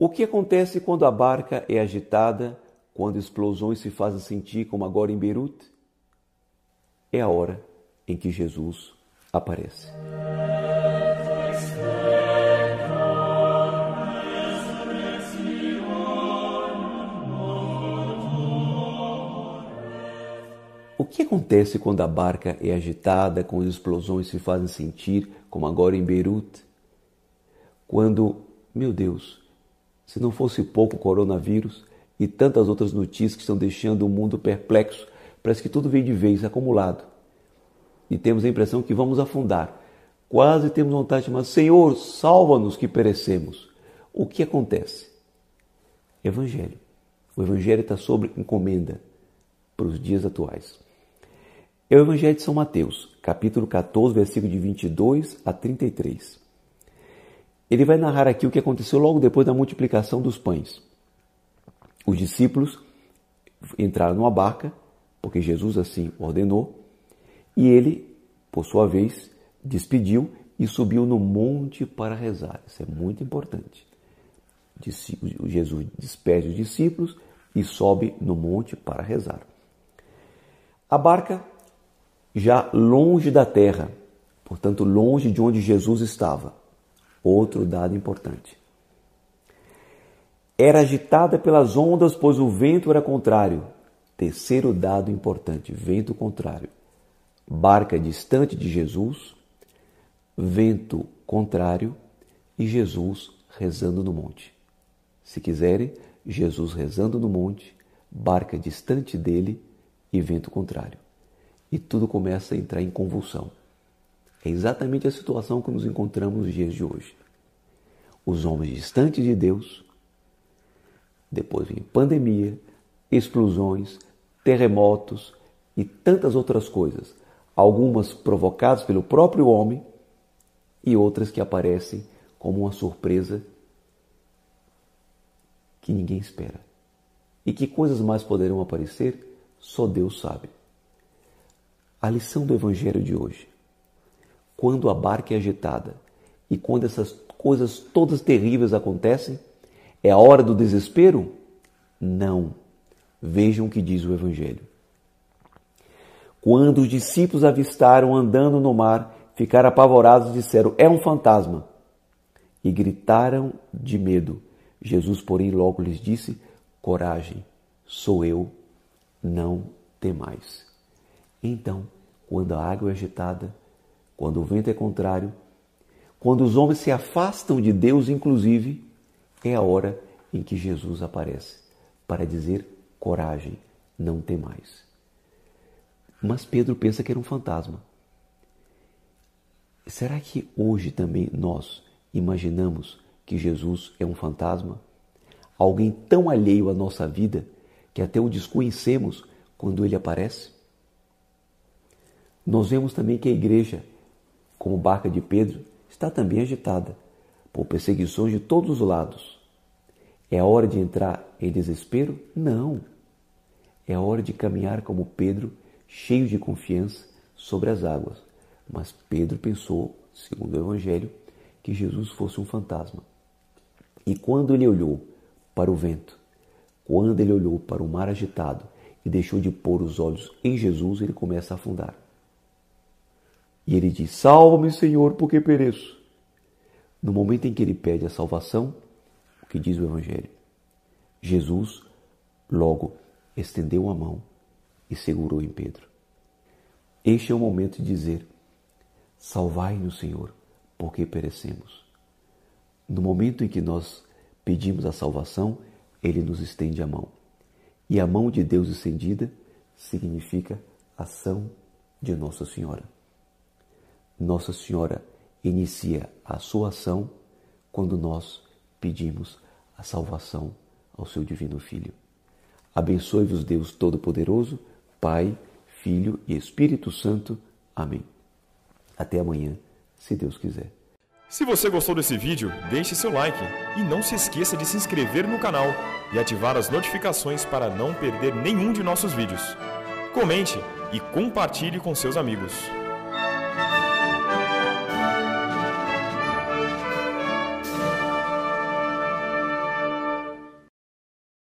O que acontece quando a barca é agitada, quando explosões se fazem sentir, como agora em Beirute? É a hora em que Jesus aparece. O que acontece quando a barca é agitada, quando explosões se fazem sentir, como agora em Beirute? Quando, meu Deus, se não fosse pouco o coronavírus e tantas outras notícias que estão deixando o mundo perplexo, parece que tudo vem de vez acumulado. E temos a impressão que vamos afundar. Quase temos vontade de chamar, Senhor, salva-nos que perecemos. O que acontece? Evangelho. O Evangelho está sobre encomenda para os dias atuais. É o Evangelho de São Mateus, capítulo 14, versículo de 22 a 33. Ele vai narrar aqui o que aconteceu logo depois da multiplicação dos pães. Os discípulos entraram numa barca, porque Jesus assim ordenou, e ele, por sua vez, despediu e subiu no monte para rezar. Isso é muito importante. Jesus despede os discípulos e sobe no monte para rezar. A barca já longe da terra, portanto, longe de onde Jesus estava. Outro dado importante. Era agitada pelas ondas, pois o vento era contrário. Terceiro dado importante: vento contrário. Barca distante de Jesus, vento contrário e Jesus rezando no monte. Se quiserem, Jesus rezando no monte, barca distante dele e vento contrário e tudo começa a entrar em convulsão. É exatamente a situação que nos encontramos nos dias de hoje. Os homens distantes de Deus, depois vem pandemia, explosões, terremotos e tantas outras coisas, algumas provocadas pelo próprio homem e outras que aparecem como uma surpresa que ninguém espera. E que coisas mais poderão aparecer, só Deus sabe. A lição do Evangelho de hoje. Quando a barca é agitada e quando essas coisas todas terríveis acontecem, é a hora do desespero? Não. Vejam o que diz o Evangelho. Quando os discípulos avistaram andando no mar, ficaram apavorados e disseram: É um fantasma. E gritaram de medo. Jesus, porém, logo lhes disse: Coragem, sou eu, não temais. Então, quando a água é agitada, quando o vento é contrário, quando os homens se afastam de Deus, inclusive, é a hora em que Jesus aparece para dizer: coragem, não tem mais. Mas Pedro pensa que era um fantasma. Será que hoje também nós imaginamos que Jesus é um fantasma? Alguém tão alheio à nossa vida que até o desconhecemos quando ele aparece? Nós vemos também que a igreja, como barca de Pedro, está também agitada por perseguições de todos os lados. É hora de entrar em desespero? Não. É hora de caminhar como Pedro, cheio de confiança sobre as águas. Mas Pedro pensou, segundo o Evangelho, que Jesus fosse um fantasma. E quando ele olhou para o vento, quando ele olhou para o mar agitado e deixou de pôr os olhos em Jesus, ele começa a afundar. E ele diz: Salva-me, Senhor, porque pereço. No momento em que ele pede a salvação, o que diz o Evangelho? Jesus logo estendeu a mão e segurou em Pedro. Este é o momento de dizer: Salvai-nos, Senhor, porque perecemos. No momento em que nós pedimos a salvação, ele nos estende a mão. E a mão de Deus estendida significa ação de Nossa Senhora. Nossa Senhora inicia a sua ação quando nós pedimos a salvação ao seu Divino Filho. Abençoe-vos, Deus Todo-Poderoso, Pai, Filho e Espírito Santo. Amém. Até amanhã, se Deus quiser. Se você gostou desse vídeo, deixe seu like e não se esqueça de se inscrever no canal e ativar as notificações para não perder nenhum de nossos vídeos. Comente e compartilhe com seus amigos.